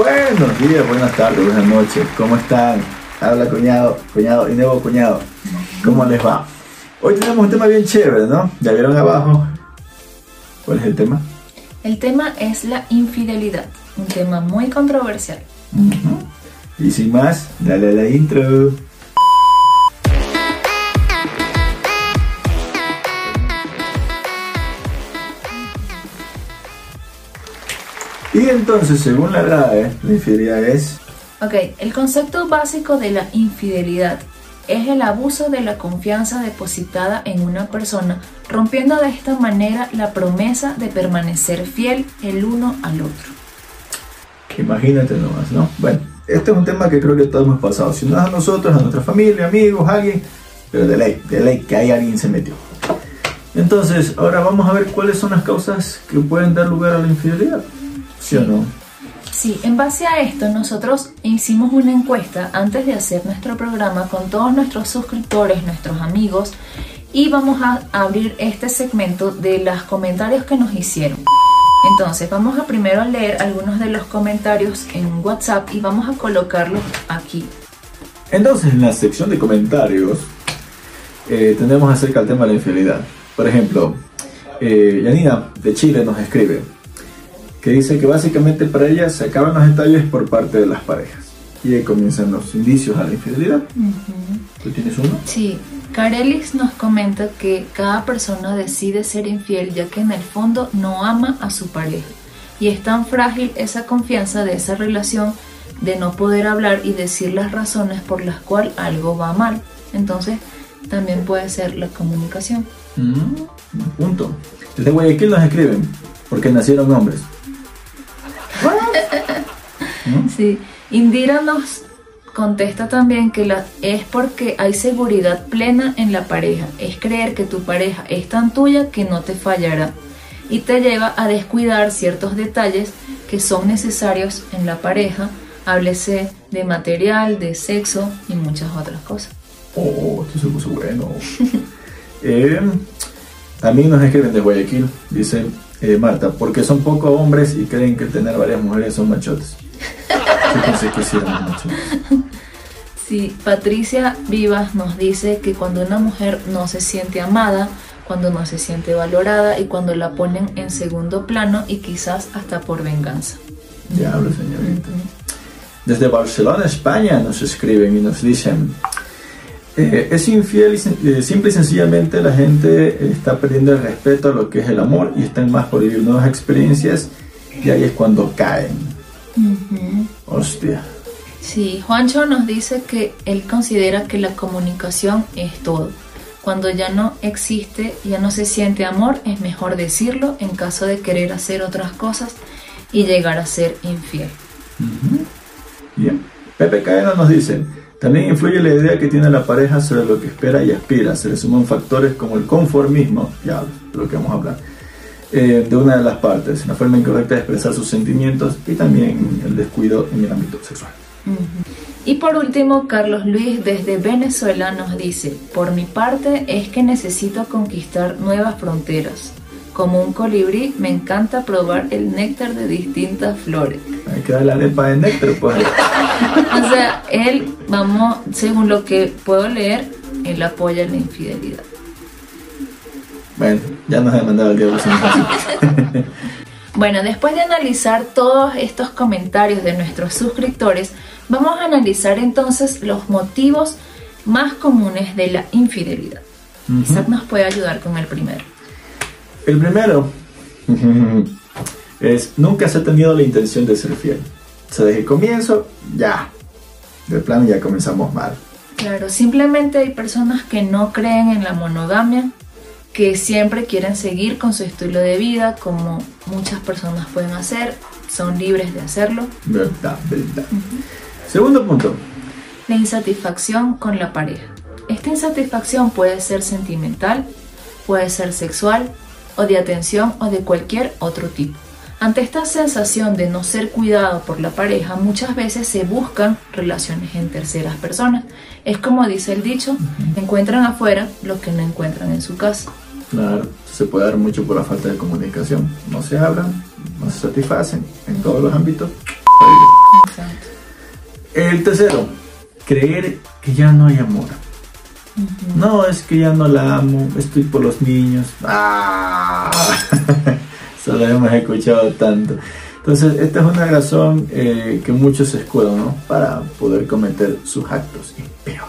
Buenos días, buenas tardes, buenas noches. ¿Cómo están? Habla cuñado, cuñado y nuevo cuñado. ¿Cómo les va? Hoy tenemos un tema bien chévere, ¿no? Ya vieron abajo. ¿Cuál es el tema? El tema es la infidelidad, un tema muy controversial. Y sin más, dale a la intro. Y entonces, según la RAE, la infidelidad es... Ok, el concepto básico de la infidelidad es el abuso de la confianza depositada en una persona, rompiendo de esta manera la promesa de permanecer fiel el uno al otro. Imagínate nomás, ¿no? Bueno, este es un tema que creo que todos hemos pasado. Si no es a nosotros, a nuestra familia, amigos, alguien, pero de ley, de ley, que hay alguien se metió. Entonces, ahora vamos a ver cuáles son las causas que pueden dar lugar a la infidelidad. ¿Sí o no? Sí, en base a esto nosotros hicimos una encuesta antes de hacer nuestro programa con todos nuestros suscriptores, nuestros amigos, y vamos a abrir este segmento de los comentarios que nos hicieron. Entonces vamos a primero leer algunos de los comentarios en WhatsApp y vamos a colocarlos aquí. Entonces en la sección de comentarios eh, tenemos acerca del tema de la infidelidad. Por ejemplo, eh, Yanina de Chile nos escribe que dice que básicamente para ella se acaban los detalles por parte de las parejas y ahí comienzan los indicios a la infidelidad. ¿Tú tienes uno? Sí, Carelis nos comenta que cada persona decide ser infiel ya que en el fondo no ama a su pareja y es tan frágil esa confianza de esa relación de no poder hablar y decir las razones por las cuales algo va mal. Entonces también puede ser la comunicación. Mm, punto. Desde Guayaquil nos escriben porque nacieron hombres. Sí, Indira nos contesta también que la, es porque hay seguridad plena en la pareja. Es creer que tu pareja es tan tuya que no te fallará y te lleva a descuidar ciertos detalles que son necesarios en la pareja. Háblese de material, de sexo y muchas otras cosas. Oh, esto se puso bueno. eh, también nos escriben de Guayaquil, dice eh, Marta, porque son pocos hombres y creen que tener varias mujeres son machotes. Yo pensé que sí eran machotes. Sí, Patricia Vivas nos dice que cuando una mujer no se siente amada, cuando no se siente valorada y cuando la ponen en segundo plano y quizás hasta por venganza. Diablo, señorita. Desde Barcelona, España, nos escriben y nos dicen, eh, es infiel y eh, simple y sencillamente la gente está perdiendo el respeto a lo que es el amor y están más por vivir nuevas experiencias y ahí es cuando caen. Hostia. Sí, Juancho nos dice que él considera que la comunicación es todo. Cuando ya no existe, ya no se siente amor, es mejor decirlo en caso de querer hacer otras cosas y llegar a ser infiel. Bien. Pepe Cadena nos dice, también influye la idea que tiene la pareja sobre lo que espera y aspira. Se le suman factores como el conformismo, ya lo que vamos a hablar, eh, de una de las partes, la forma incorrecta de expresar sus sentimientos y también el descuido en el ámbito sexual. Y por último, Carlos Luis desde Venezuela nos dice, por mi parte es que necesito conquistar nuevas fronteras. Como un colibrí, me encanta probar el néctar de distintas flores. Hay que darle la arepa de néctar, pues. O sea, él, vamos, según lo que puedo leer, él apoya la infidelidad. Bueno, ya nos ha mandado el diablo. Bueno, después de analizar todos estos comentarios de nuestros suscriptores, vamos a analizar entonces los motivos más comunes de la infidelidad. Isaac nos puede ayudar con el primero. El primero es nunca se ha tenido la intención de ser fiel. O sea, desde el comienzo, ya. De plano ya comenzamos mal. Claro, simplemente hay personas que no creen en la monogamia, que siempre quieren seguir con su estilo de vida, como muchas personas pueden hacer, son libres de hacerlo. Verdad, verdad. Segundo punto. La insatisfacción con la pareja. Esta insatisfacción puede ser sentimental, puede ser sexual o de atención o de cualquier otro tipo. Ante esta sensación de no ser cuidado por la pareja, muchas veces se buscan relaciones en terceras personas. Es como dice el dicho, encuentran afuera lo que no encuentran en su casa. Claro, se puede dar mucho por la falta de comunicación. No se hablan, no se satisfacen en todos los ámbitos. Exacto. El tercero, creer que ya no hay amor. No, es que ya no la amo, estoy por los niños. ¡Ah! Eso lo hemos escuchado tanto. Entonces, esta es una razón eh, que muchos se escudan, ¿no? Para poder cometer sus actos impios.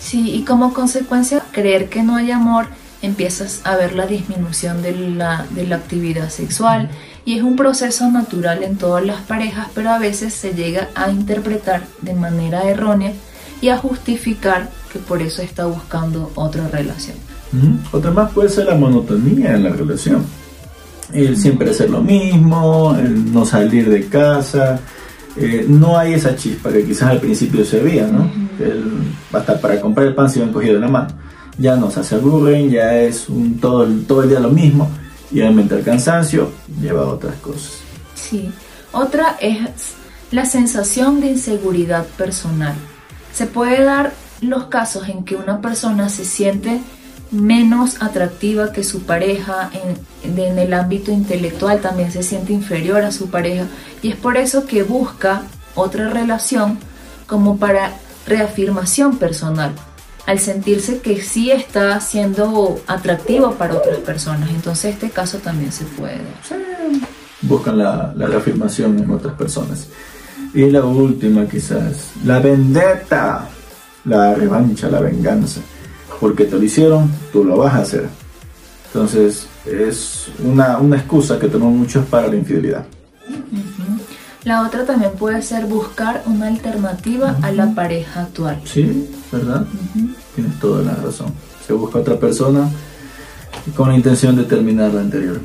Sí, y como consecuencia, creer que no hay amor, empiezas a ver la disminución de la, de la actividad sexual. Y es un proceso natural en todas las parejas, pero a veces se llega a interpretar de manera errónea y a justificar que por eso está buscando otra relación. Otra más puede ser la monotonía en la relación. El siempre hacer lo mismo, el no salir de casa, eh, no hay esa chispa que quizás al principio se veía, ¿no? hasta para comprar el pan se iban cogido en la mano. Ya no se aburren, ya es un, todo, todo el día lo mismo y obviamente el cansancio lleva a otras cosas. Sí, otra es la sensación de inseguridad personal. Se puede dar los casos en que una persona se siente menos atractiva que su pareja en, en, el ámbito intelectual, también se siente inferior a su pareja y es por eso que busca otra relación como para reafirmación personal, al sentirse que sí está siendo atractivo para otras personas. Entonces este caso también se puede Buscan la, la reafirmación en otras personas. Y la última quizás, la vendetta, la revancha, la venganza. Porque te lo hicieron, tú lo vas a hacer. Entonces es una, una excusa que toman muchos para la infidelidad. La otra también puede ser buscar una alternativa a la pareja actual. Sí, ¿verdad? Tienes toda la razón. Se busca otra persona con la intención de terminar la anterior.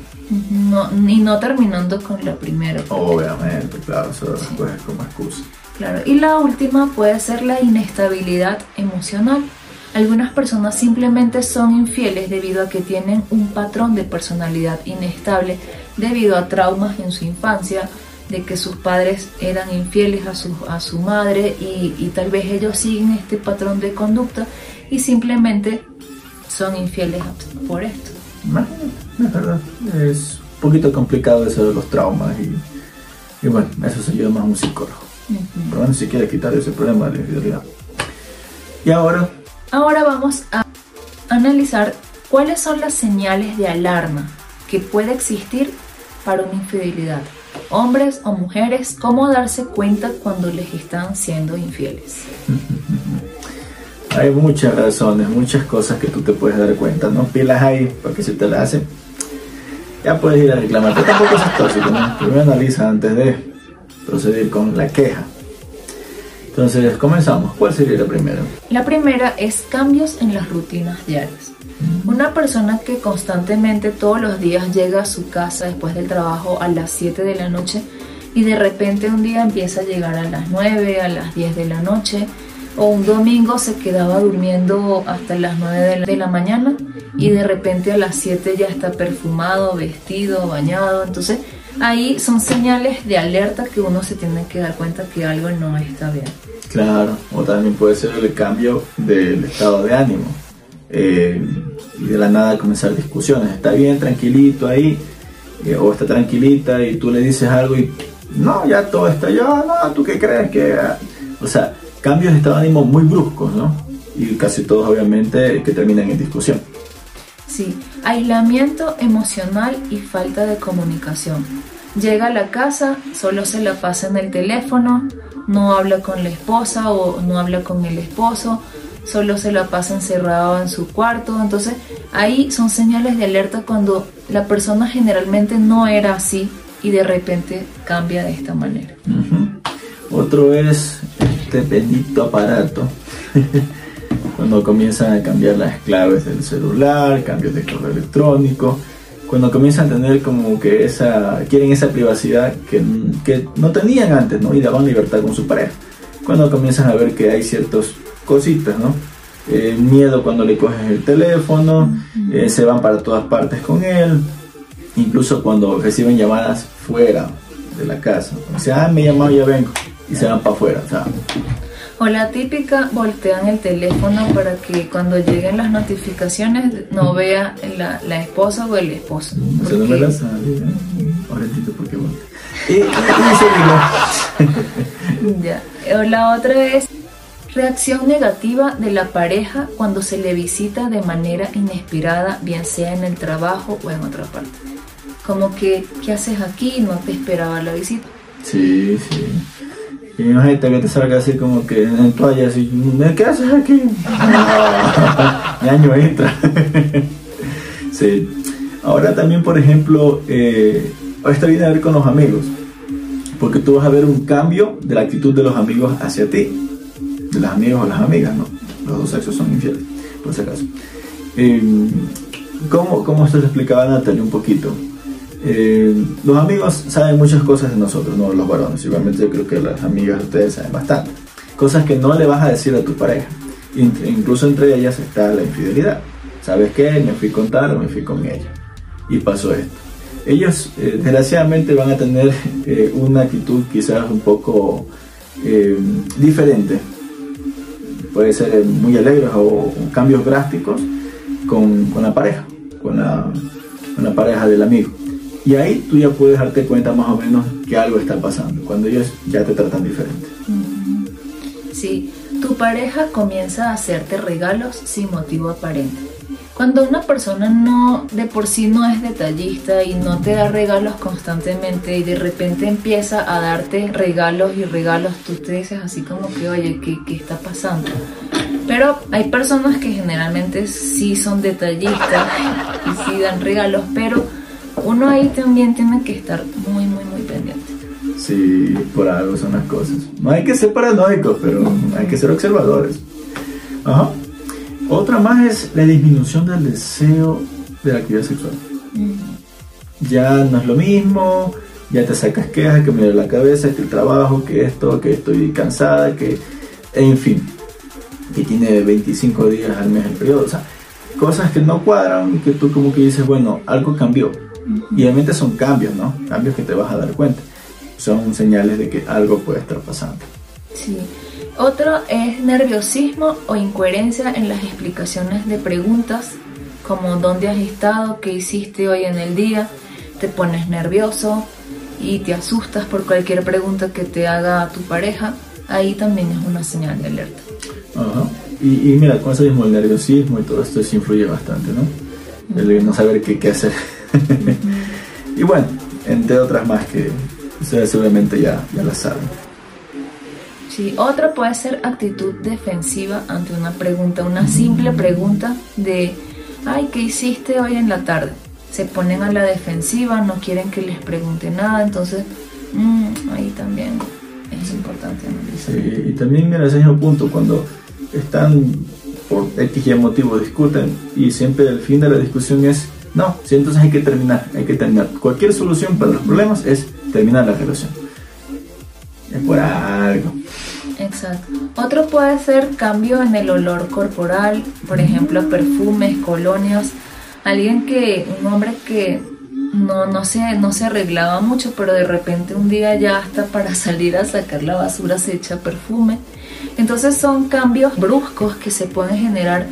No, y no terminando con la primera. Obviamente, claro, eso sí. como excusa. Claro, y la última puede ser la inestabilidad emocional. Algunas personas simplemente son infieles debido a que tienen un patrón de personalidad inestable debido a traumas en su infancia, de que sus padres eran infieles a su, a su madre y, tal vez ellos siguen este patrón de conducta y simplemente son infieles por esto. es un poquito complicado eso de los traumas y, y bueno, eso se lleva más a un psicólogo. Bueno, si quiere quitar ese problema de la infidelidad. Y ahora... Ahora vamos a analizar cuáles son las señales de alarma que puede existir para una infidelidad hombres o mujeres, cómo darse cuenta cuando les están siendo infieles. Hay muchas razones, muchas cosas que tú te puedes dar cuenta, ¿no? Pilas ahí, porque si te la hacen, ya puedes ir a reclamar. Pero tampoco es tóxico, ¿no? Primero analiza antes de proceder con la queja. Entonces, comenzamos. ¿Cuál sería la primera? La primera es cambios en las rutinas diarias. Una persona que constantemente todos los días llega a su casa después del trabajo a las 7 de la noche y de repente un día empieza a llegar a las 9, a las 10 de la noche o un domingo se quedaba durmiendo hasta las 9 de la mañana y de repente a las 7 ya está perfumado, vestido, bañado. Entonces ahí son señales de alerta que uno se tiene que dar cuenta que algo no está bien. Claro, o también puede ser el cambio del estado de ánimo. Eh, y de la nada comenzar discusiones. Está bien, tranquilito ahí, eh, o está tranquilita y tú le dices algo y no, ya todo está ya, no, ¿tú qué crees que...? O sea, cambios de estado de ánimo muy bruscos, ¿no? Y casi todos obviamente que terminan en discusión. Sí, aislamiento emocional y falta de comunicación. Llega a la casa, solo se la pasa en el teléfono, no habla con la esposa o no habla con el esposo, solo se la pasa encerrado en su cuarto. Entonces ahí son señales de alerta cuando la persona generalmente no era así y de repente cambia de esta manera. Otro es este bendito aparato. cuando comienzan a cambiar las claves del celular, cambios de correo electrónico, cuando comienzan a tener como que esa, quieren esa privacidad que, que no tenían antes, ¿no? Y daban libertad con su pareja. Cuando comienzan a ver que hay ciertos cositas, ¿no? Eh, miedo cuando le coges el teléfono, eh, se van para todas partes con él, incluso cuando reciben llamadas fuera de la casa. O sea, ah, me llamado, ya vengo, y se van para afuera. O, la típica, voltean el teléfono para que cuando lleguen las notificaciones no vea la, la esposa o el esposo. Porque... no me la sabe, ¿eh? porque y, y, ya. O la otra es reacción negativa de la pareja cuando se le visita de manera inesperada, bien sea en el trabajo o en otra parte. Como que, ¿qué haces aquí? No te esperaba la visita. Sí, sí. Imagínate que te salga así como que en toalla así, ¿qué haces aquí? Mi año entra. sí. Ahora también, por ejemplo, eh, esto viene a ver con los amigos, porque tú vas a ver un cambio de la actitud de los amigos hacia ti, de los amigos o las amigas, ¿no? Los dos sexos son infieles, por si acaso. Eh, ¿cómo, ¿Cómo esto se explicaba Natalia un poquito? Eh, los amigos saben muchas cosas de nosotros, no los varones. Igualmente yo creo que las amigas de ustedes saben bastante. Cosas que no le vas a decir a tu pareja. Incluso entre ellas está la infidelidad. ¿Sabes qué? Me fui con tal o me fui con ella. Y pasó esto. Ellos eh, desgraciadamente van a tener eh, una actitud quizás un poco diferente. Puede ser muy alegre o, cambios drásticos con, la pareja, con la pareja del amigo. Y ahí tú ya puedes darte cuenta más o menos que algo está pasando, cuando ellos ya te tratan diferente. Sí, tu pareja comienza a hacerte regalos sin motivo aparente. Cuando una persona no de por sí no es detallista y no te da regalos constantemente y de repente empieza a darte regalos y regalos, tú te dices así como que, oye, ¿qué, qué está pasando? Pero hay personas que generalmente sí son detallistas y sí dan regalos, pero uno ahí también tiene que estar muy, muy, muy pendiente. Sí, por algo son las cosas. No hay que ser paranoicos, pero hay que ser observadores. Ajá. Otra más es la disminución del deseo de la actividad sexual. Ya no es lo mismo, ya te sacas quejas, que me duele la cabeza, que el trabajo, que esto, que estoy cansada, que. En fin, que tiene 25 días al mes el periodo. O sea, cosas que no cuadran y que tú como que dices, bueno, algo cambió y obviamente son cambios, ¿no? Cambios que te vas a dar cuenta. Son señales de que algo puede estar pasando. Sí. Otro es nerviosismo o incoherencia en las explicaciones de preguntas, como dónde has estado, qué hiciste hoy en el día, te pones nervioso y te asustas por cualquier pregunta que te haga tu pareja, ahí también es una señal de alerta. Ajá. Y, mira, con eso mismo el nerviosismo y todo esto sí influye bastante, ¿no? El no saber qué, qué hacer y bueno, entre otras más que ustedes seguramente ya, ya las saben. Sí, otra puede ser actitud defensiva ante una pregunta, una simple pregunta de, ay, ¿qué hiciste hoy en la tarde? Se ponen a la defensiva, no quieren que les pregunte nada, entonces mm, ahí también es importante analizar. Sí, y también mira ese mismo punto, cuando están por X y motivo discuten y siempre el fin de la discusión es no, si entonces hay que terminar, hay que terminar. Cualquier solución para los problemas es terminar la relación. Es por algo. Exacto. Otro puede ser cambio en el olor corporal, por ejemplo, perfumes, colonias. Alguien que, un hombre que no, no, se, no se arreglaba mucho, pero de repente un día ya hasta para salir a sacar la basura se echa perfume. Entonces son cambios bruscos que se pueden generar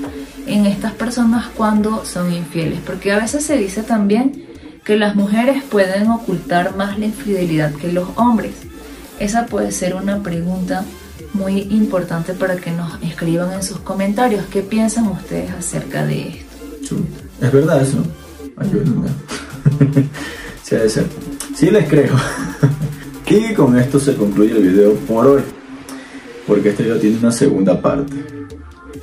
en estas personas cuando son infieles, porque a veces se dice también que las mujeres pueden ocultar más la infidelidad que los hombres. Esa puede ser una pregunta muy importante para que nos escriban en sus comentarios qué piensan ustedes acerca de esto. Es verdad eso. sí, debe ser. Sí les creo. y con esto se concluye el video por hoy, porque este video tiene una segunda parte.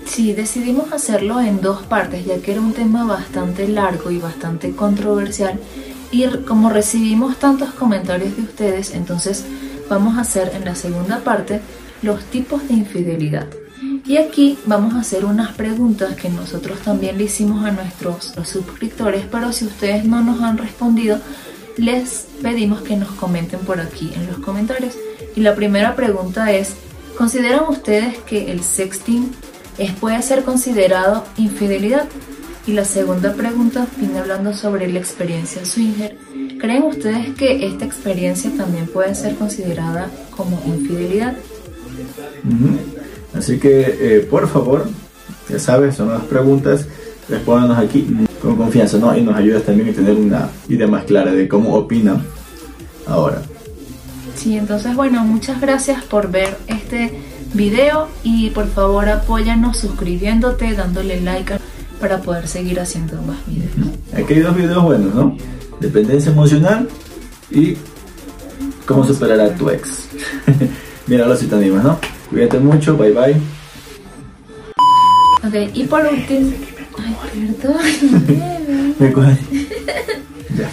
Sí, decidimos hacerlo en dos partes, ya que era un tema bastante largo y bastante controversial. Y como recibimos tantos comentarios de ustedes, entonces vamos a hacer en la segunda parte los tipos de infidelidad. Y aquí vamos a hacer unas preguntas que nosotros también le hicimos a nuestros suscriptores, pero si ustedes no nos han respondido, les pedimos que nos comenten por aquí en los comentarios. Y la primera pregunta es, ¿consideran ustedes que el sexting es, puede ser considerado infidelidad. Y la segunda pregunta viene hablando sobre la experiencia swinger. ¿Creen ustedes que esta experiencia también puede ser considerada como infidelidad? Así que, eh, por favor, ya sabes, son las preguntas, respóndanos aquí con confianza, ¿no? Y nos ayudas también a tener una idea más clara de cómo opinan ahora. Sí, entonces bueno, muchas gracias por ver este video y por favor apóyanos suscribiéndote, dándole like para poder seguir haciendo más videos. Aquí hay dos videos buenos, ¿no? Dependencia emocional y cómo superar a tu ex. Míralo si te animas, ¿no? Cuídate mucho, bye bye. Ok, y por último... Ay, perdón. Me ya.